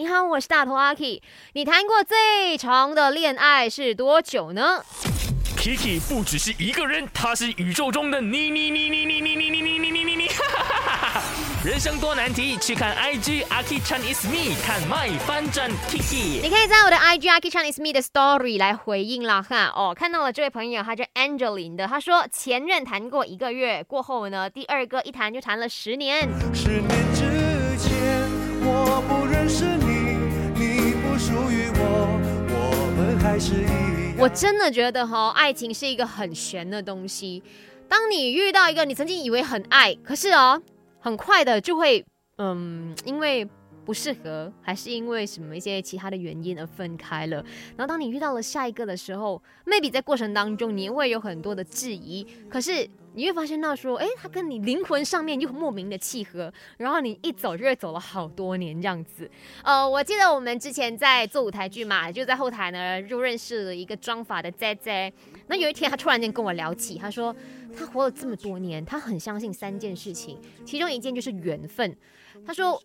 你好，我是大头阿 K。你谈过最长的恋爱是多久呢？Kiki 不只是一个人，他是宇宙中的你你你你你你你你你你你你你，人生多难题，去看 IG Aki Chan is me，看 My 翻转 Kiki。你可以在我的 IG Aki Chinese Me 的 Story 来回应啦哈。哦，看到了这位朋友，他叫 Angeline 的，他说前任谈过一个月，过后呢，第二个一谈就谈了十年。十年之我。真的觉得哈，爱情是一个很玄的东西。当你遇到一个你曾经以为很爱，可是哦，很快的就会，嗯，因为不适合，还是因为什么一些其他的原因而分开了。然后当你遇到了下一个的时候，maybe 在过程当中你会有很多的质疑，可是你会发现到说，诶，他跟你灵魂上面又莫名的契合，然后你一走就会走了好多年这样子。呃，我记得我们之前在做舞台剧嘛，就在后台呢就认识了一个妆发的仔仔。那有一天他突然间跟我聊起，他说他活了这么多年，他很相信三件事情，其中一件就是缘分。他说，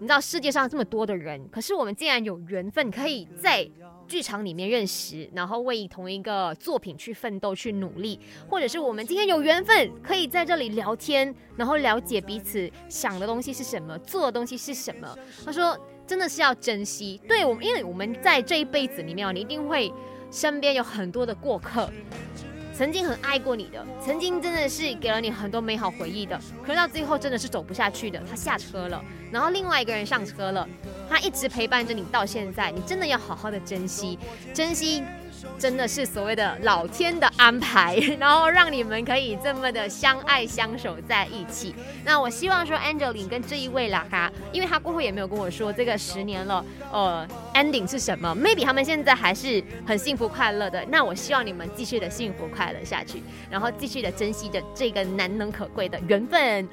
你知道世界上这么多的人，可是我们竟然有缘分可以在剧场里面认识，然后为同一个作品去奋斗、去努力，或者是我们今天有缘分可以在这里聊天，然后了解彼此想的东西是什么，做的东西是什么。他说，真的是要珍惜。对我们，因为我们在这一辈子里面，你一定会身边有很多的过客。曾经很爱过你的，曾经真的是给了你很多美好回忆的，可是到最后真的是走不下去的，他下车了，然后另外一个人上车了，他一直陪伴着你到现在，你真的要好好的珍惜，珍惜。真的是所谓的老天的安排，然后让你们可以这么的相爱相守在一起。那我希望说，Angeline 跟这一位啦哈，因为他过后也没有跟我说这个十年了，呃，ending 是什么？Maybe 他们现在还是很幸福快乐的。那我希望你们继续的幸福快乐下去，然后继续的珍惜着这个难能可贵的缘分。